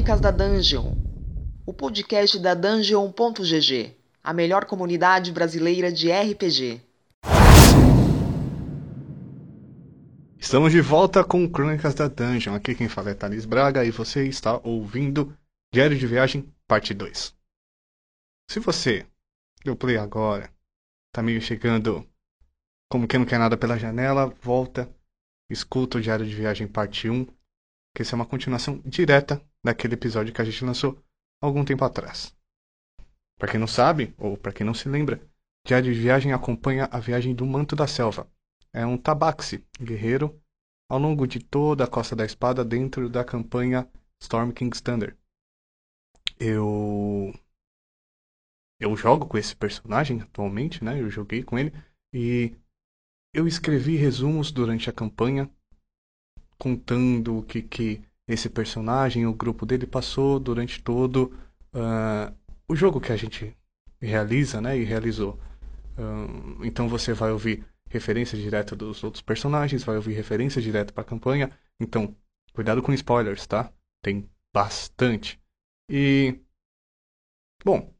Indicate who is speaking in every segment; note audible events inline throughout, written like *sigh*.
Speaker 1: Crônicas da Dungeon, o podcast da Dungeon.gg, a melhor comunidade brasileira de RPG.
Speaker 2: Estamos de volta com Crônicas da Dungeon. Aqui quem fala é Thales Braga e você está ouvindo Diário de Viagem, parte 2. Se você deu play agora, tá meio chegando como quem não quer nada pela janela, volta, escuta o Diário de Viagem, parte 1, que essa é uma continuação direta daquele episódio que a gente lançou algum tempo atrás. Para quem não sabe, ou para quem não se lembra, Diário de Viagem acompanha a viagem do Manto da Selva. É um tabaxi, guerreiro, ao longo de toda a Costa da Espada dentro da campanha Storm King's Thunder. Eu eu jogo com esse personagem atualmente, né? Eu joguei com ele e eu escrevi resumos durante a campanha contando o que, que esse personagem, o grupo dele passou durante todo uh, o jogo que a gente realiza, né? E realizou. Uh, então você vai ouvir referência direta dos outros personagens, vai ouvir referência direta para a campanha. Então, cuidado com spoilers, tá? Tem bastante. E bom,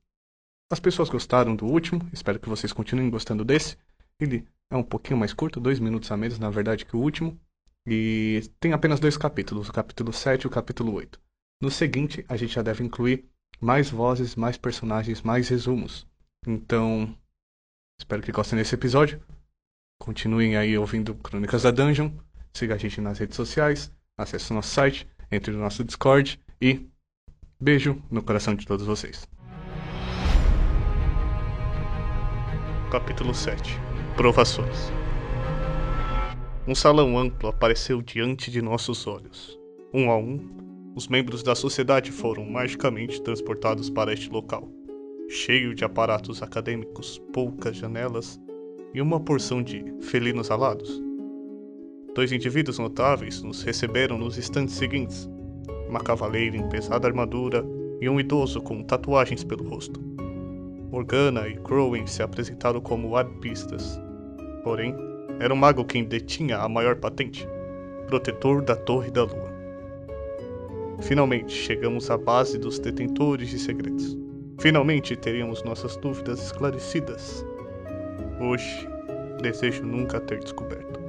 Speaker 2: as pessoas gostaram do último, espero que vocês continuem gostando desse. Ele é um pouquinho mais curto, dois minutos a menos, na verdade, que o último. E tem apenas dois capítulos, o capítulo 7 e o capítulo 8. No seguinte, a gente já deve incluir mais vozes, mais personagens, mais resumos. Então, espero que gostem desse episódio. Continuem aí ouvindo Crônicas da Dungeon. Siga a gente nas redes sociais. Acesse o nosso site, entre no nosso Discord e beijo no coração de todos vocês. Capítulo 7 Provações Um salão amplo apareceu diante de nossos olhos. Um a um, os membros da sociedade foram magicamente transportados para este local, cheio de aparatos acadêmicos, poucas janelas e uma porção de felinos alados. Dois indivíduos notáveis nos receberam nos instantes seguintes: uma cavaleira em pesada armadura e um idoso com tatuagens pelo rosto. Morgana e Crowen se apresentaram como arpistas. Porém, era o mago quem detinha a maior patente, protetor da Torre da Lua. Finalmente chegamos à base dos detentores de segredos. Finalmente teríamos nossas dúvidas esclarecidas. Hoje, desejo nunca ter descoberto.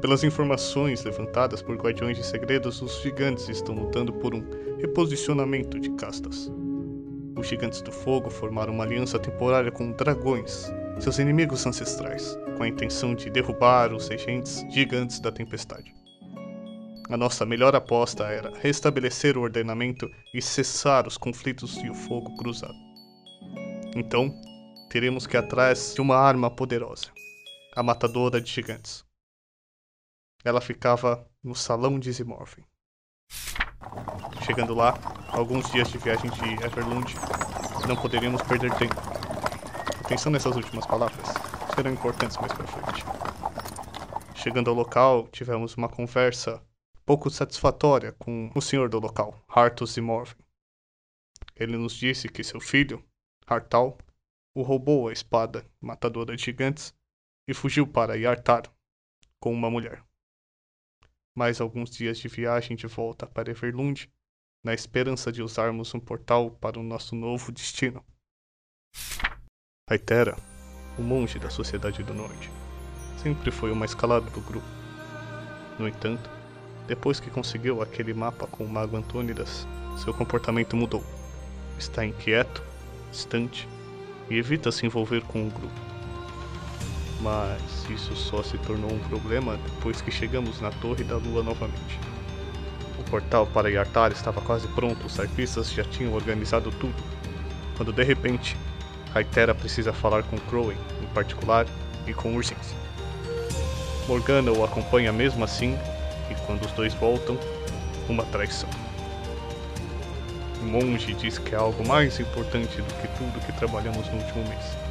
Speaker 2: Pelas informações levantadas por guardiões de segredos, os gigantes estão lutando por um reposicionamento de castas. Os Gigantes do Fogo formaram uma aliança temporária com dragões, seus inimigos ancestrais, com a intenção de derrubar os regentes gigantes da tempestade. A nossa melhor aposta era restabelecer o ordenamento e cessar os conflitos e o fogo cruzado. Então, teremos que ir atrás de uma arma poderosa, a matadora de gigantes. Ela ficava no salão de Zimorphin. Chegando lá, alguns dias de viagem de Everlund, não poderíamos perder tempo. Atenção nessas últimas palavras, serão importantes mais para frente. Chegando ao local, tivemos uma conversa pouco satisfatória com o senhor do local, Hartus Zimorvin. Ele nos disse que seu filho, Hartal, o roubou a espada matadora de gigantes e fugiu para Yartar com uma mulher mais alguns dias de viagem de volta para Everlund, na esperança de usarmos um portal para o nosso novo destino. Aitera, o monge da Sociedade do Norte, sempre foi o mais calado do grupo. No entanto, depois que conseguiu aquele mapa com o mago Antônidas, seu comportamento mudou. Está inquieto, distante e evita se envolver com o grupo mas isso só se tornou um problema depois que chegamos na Torre da Lua novamente. O portal para Yartar estava quase pronto, os arpistas já tinham organizado tudo, quando de repente, Raitera precisa falar com Crowen, em particular, e com Ursins. Morgana o acompanha mesmo assim, e quando os dois voltam, uma traição. O monge diz que é algo mais importante do que tudo que trabalhamos no último mês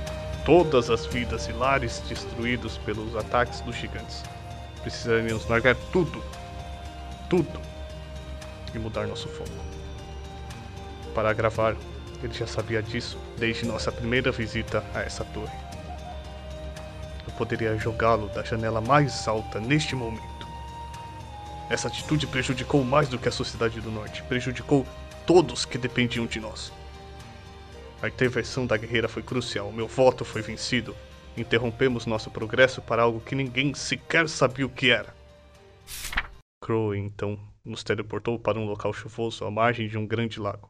Speaker 2: todas as vidas e lares destruídos pelos ataques dos gigantes. Precisaríamos largar tudo, tudo, e mudar nosso foco. Para gravar, ele já sabia disso desde nossa primeira visita a essa torre. Eu poderia jogá-lo da janela mais alta neste momento. Essa atitude prejudicou mais do que a sociedade do norte, prejudicou todos que dependiam de nós. A intervenção da guerreira foi crucial, meu voto foi vencido. Interrompemos nosso progresso para algo que ninguém sequer sabia o que era. Crow então nos teleportou para um local chuvoso à margem de um grande lago.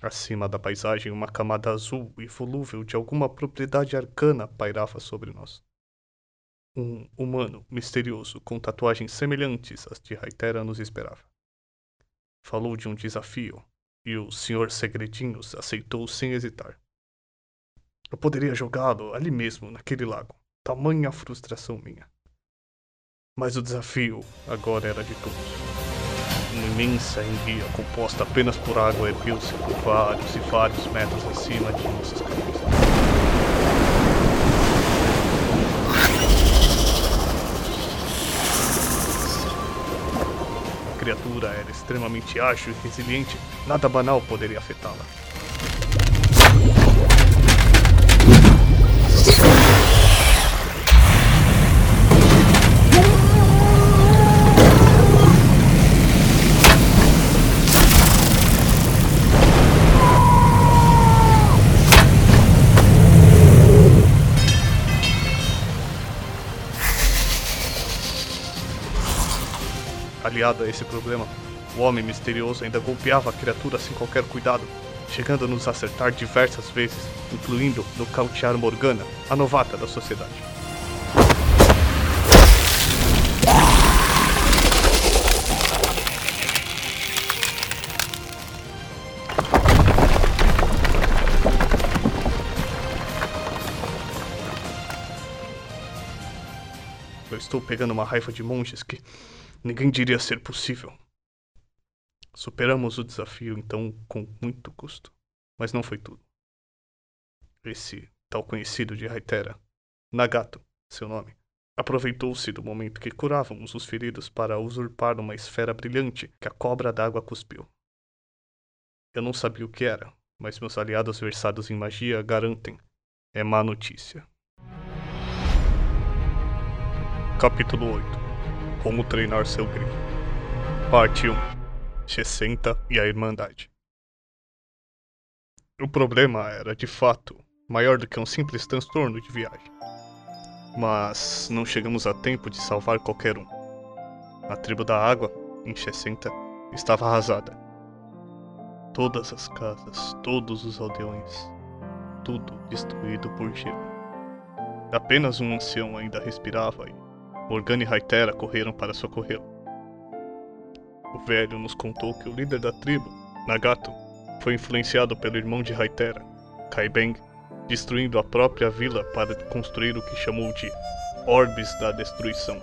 Speaker 2: Acima da paisagem, uma camada azul e volúvel de alguma propriedade arcana pairava sobre nós. Um humano misterioso com tatuagens semelhantes às de Raitera nos esperava. Falou de um desafio e o Sr. Segredinhos aceitou sem hesitar. Eu poderia jogá-lo ali mesmo, naquele lago. Tamanha frustração minha. Mas o desafio agora era de todos. Uma imensa enguia composta apenas por água ergueu-se por vários e vários metros acima de nossas cabeças. A criatura era extremamente ágil e resiliente, nada banal poderia afetá-la. A esse problema, o homem misterioso ainda golpeava a criatura sem qualquer cuidado, chegando a nos acertar diversas vezes, incluindo nocautear Morgana, a novata da sociedade. Eu estou pegando uma raiva de monges que ninguém diria ser possível. Superamos o desafio então com muito custo, mas não foi tudo. Esse tal conhecido de Raitera, Nagato, seu nome, aproveitou-se do momento que curávamos os feridos para usurpar uma esfera brilhante que a cobra d'água cuspiu. Eu não sabia o que era, mas meus aliados versados em magia garantem. É má notícia. Capítulo 8 Como treinar seu grifo Parte 1 60 e a Irmandade O problema era, de fato, maior do que um simples transtorno de viagem. Mas não chegamos a tempo de salvar qualquer um. A tribo da água, em 60, estava arrasada. Todas as casas, todos os aldeões, tudo destruído por gelo. Apenas um ancião ainda respirava e Morgana e Raitera correram para socorrê-lo. O velho nos contou que o líder da tribo, Nagato, foi influenciado pelo irmão de Raitera, Kaibeng, destruindo a própria vila para construir o que chamou de Orbes da Destruição.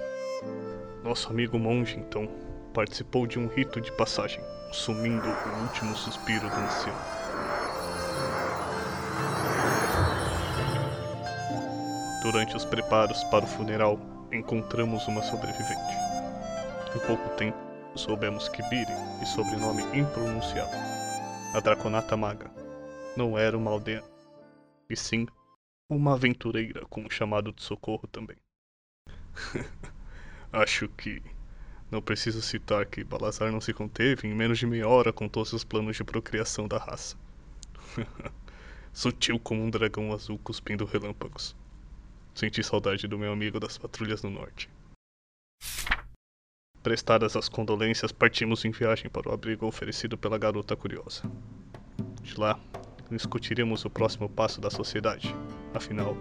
Speaker 2: Nosso amigo monge, então, participou de um rito de passagem, sumindo o último suspiro do ancião. Durante os preparos para o funeral, encontramos uma sobrevivente. Em pouco tempo, soubemos que Biri, e sobrenome impronunciável, a Draconata Maga, não era uma aldeia, e sim uma aventureira com um chamado de socorro também. *laughs* Acho que não preciso citar que Balazar não se conteve em menos de meia hora contou seus planos de procriação da raça. *laughs* Sutil como um dragão azul cuspindo relâmpagos. Senti saudade do meu amigo das patrulhas do norte. Prestadas as condolências, partimos em viagem para o abrigo oferecido pela garota curiosa. De lá, discutiremos o próximo passo da sociedade. Afinal,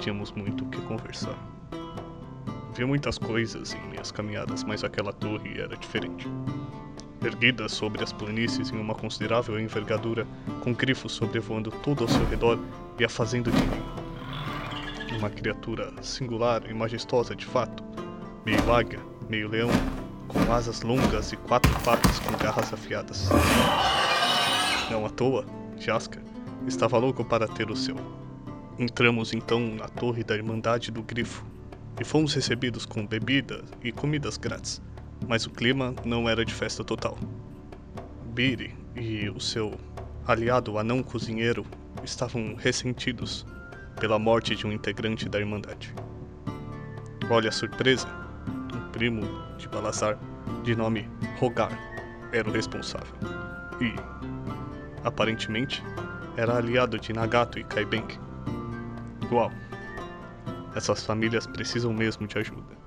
Speaker 2: tínhamos muito o que conversar. Vi muitas coisas em minhas caminhadas, mas aquela torre era diferente. Erguida sobre as planícies em uma considerável envergadura, com grifos sobrevoando todo ao seu redor e a fazendo de ninho. Uma criatura singular e majestosa de fato, meio águia, meio leão, com asas longas e quatro patas com garras afiadas. Não à toa, Jaska estava louco para ter o seu. Entramos então na torre da Irmandade do Grifo e fomos recebidos com bebidas e comidas grátis, mas o clima não era de festa total. Biri e o seu aliado anão cozinheiro estavam ressentidos pela morte de um integrante da Irmandade. Olha a surpresa! Um primo de Balazar, de nome Rogar, era o responsável. e, aparentemente, era aliado de Nagato e Kaibenki. Uau! Essas famílias precisam mesmo de ajuda.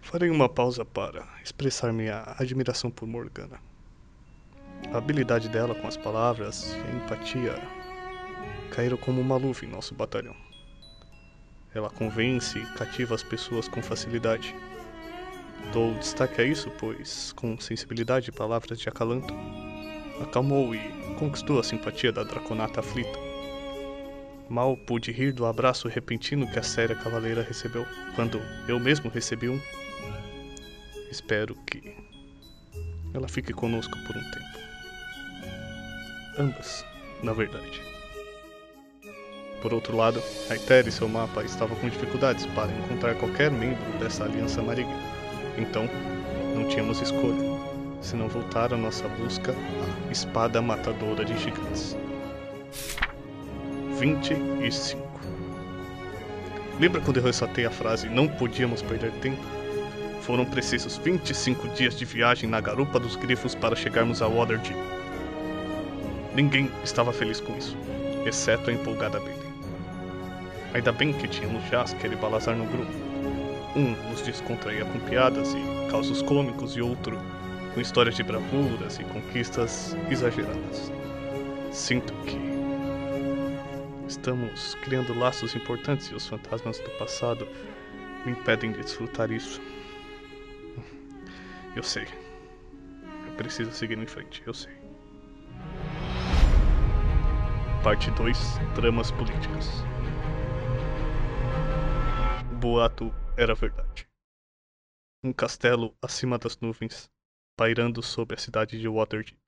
Speaker 2: Farei uma pausa para expressar minha admiração por Morgana. A habilidade dela com as palavras e a empatia caíram como uma luva em nosso batalhão. Ela convence e cativa as pessoas com facilidade. Dou destaque a isso, pois, com sensibilidade e palavras de acalanto, acalmou e conquistou a simpatia da Draconata aflita. Mal pude rir do abraço repentino que a séria cavaleira recebeu, quando eu mesmo recebi um. Espero que ela fique conosco por um tempo. Ambas, na verdade. Por outro lado, Aether e seu mapa estavam com dificuldades para encontrar qualquer membro dessa aliança maligna. Então, não tínhamos escolha, senão voltar à nossa busca à espada matadora de gigantes. 25 Lembra quando eu ressaltei a frase não podíamos perder tempo? Foram precisos 25 dias de viagem na garupa dos grifos para chegarmos a Waterdeep. Ninguém estava feliz com isso, exceto a empolgada Bailey. Ainda bem que tínhamos Jasker e Balazar no grupo. Um nos descontraía com piadas e causos cômicos e outro com histórias de bravuras e conquistas exageradas. Sinto que estamos criando laços importantes e os fantasmas do passado me impedem de desfrutar isso. Eu sei. Eu preciso seguir em frente, eu sei. Parte 2 Tramas Políticas boato era verdade. Um castelo acima das nuvens, pairando sobre a cidade de Waterdeep.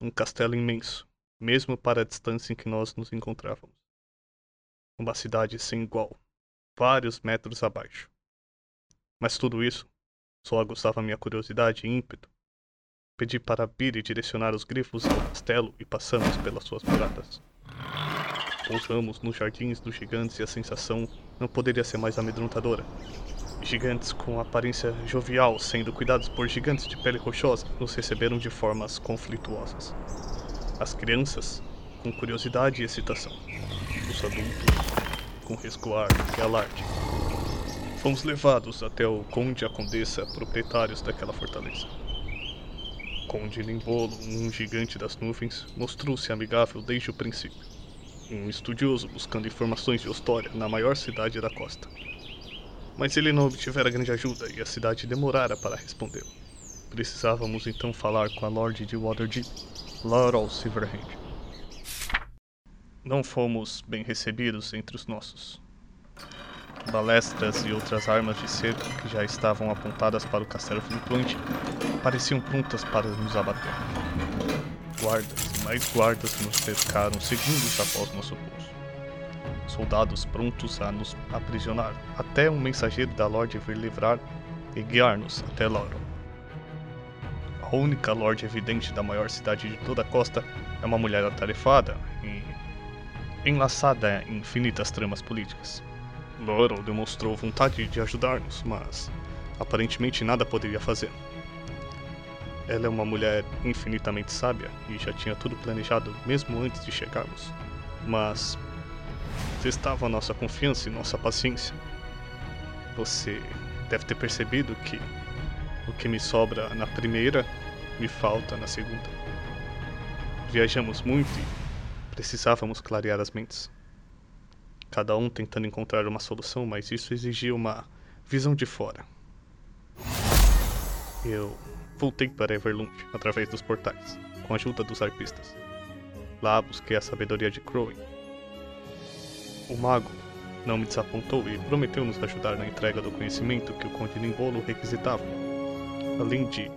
Speaker 2: Um castelo imenso, mesmo para a distância em que nós nos encontrávamos. Uma cidade sem igual, vários metros abaixo. Mas tudo isso só aguçava minha curiosidade e ímpeto. Pedi para e direcionar os grifos ao castelo e passamos pelas suas muralhas. Pousamos nos jardins dos gigantes e a sensação não poderia ser mais amedrontadora. Gigantes com aparência jovial, sendo cuidados por gigantes de pele rochosa, nos receberam de formas conflituosas. As crianças, com curiosidade e excitação. Os adultos, com resguardo e alarde. Fomos levados até o conde e a condessa, proprietários daquela fortaleza. Conde Limbolo, um gigante das nuvens, mostrou-se amigável desde o princípio um estudioso buscando informações de história na maior cidade da costa. Mas ele não obtivera grande ajuda e a cidade demorara para respondê-lo. Precisávamos então falar com a Lorde de Waterdeep, Laurel Silverhand. Não fomos bem recebidos entre os nossos. Balestras e outras armas de cerco que já estavam apontadas para o castelo flutuante pareciam prontas para nos abater. Guardas e mais guardas nos cercaram segundos após nosso pouso. Soldados prontos a nos aprisionar, até um mensageiro da Lorde vir livrar e guiar-nos até Laurel. A única Lorde evidente da maior cidade de toda a costa é uma mulher atarefada e enlaçada em infinitas tramas políticas. Laurel demonstrou vontade de ajudar-nos, mas aparentemente nada poderia fazer. Ela é uma mulher infinitamente sábia e já tinha tudo planejado mesmo antes de chegarmos. Mas testava nossa confiança e nossa paciência. Você deve ter percebido que o que me sobra na primeira me falta na segunda. Viajamos muito e precisávamos clarear as mentes. Cada um tentando encontrar uma solução, mas isso exigia uma visão de fora. Eu voltei para Everlund através dos portais, com a ajuda dos arpistas. Lá busquei a sabedoria de Crowing. O mago não me desapontou e prometeu nos ajudar na entrega do conhecimento que o Conde Nimbolo requisitava, além de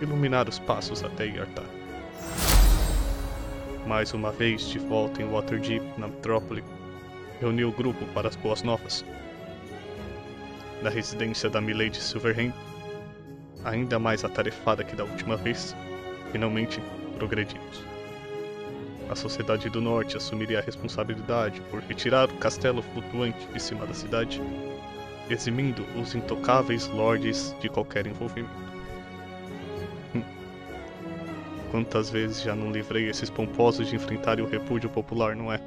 Speaker 2: iluminar os passos até Yartar. Mais uma vez de volta em Waterdeep, na metrópole, reuni o grupo para as boas novas. Na residência da Milady Silverhand, ainda mais atarefada que da última vez, finalmente progredimos. A Sociedade do Norte assumiria a responsabilidade por retirar o castelo flutuante de cima da cidade, eximindo os intocáveis lordes de qualquer envolvimento. Hum, Quantas vezes já não livrei esses pomposos de enfrentarem o repúdio popular, não é?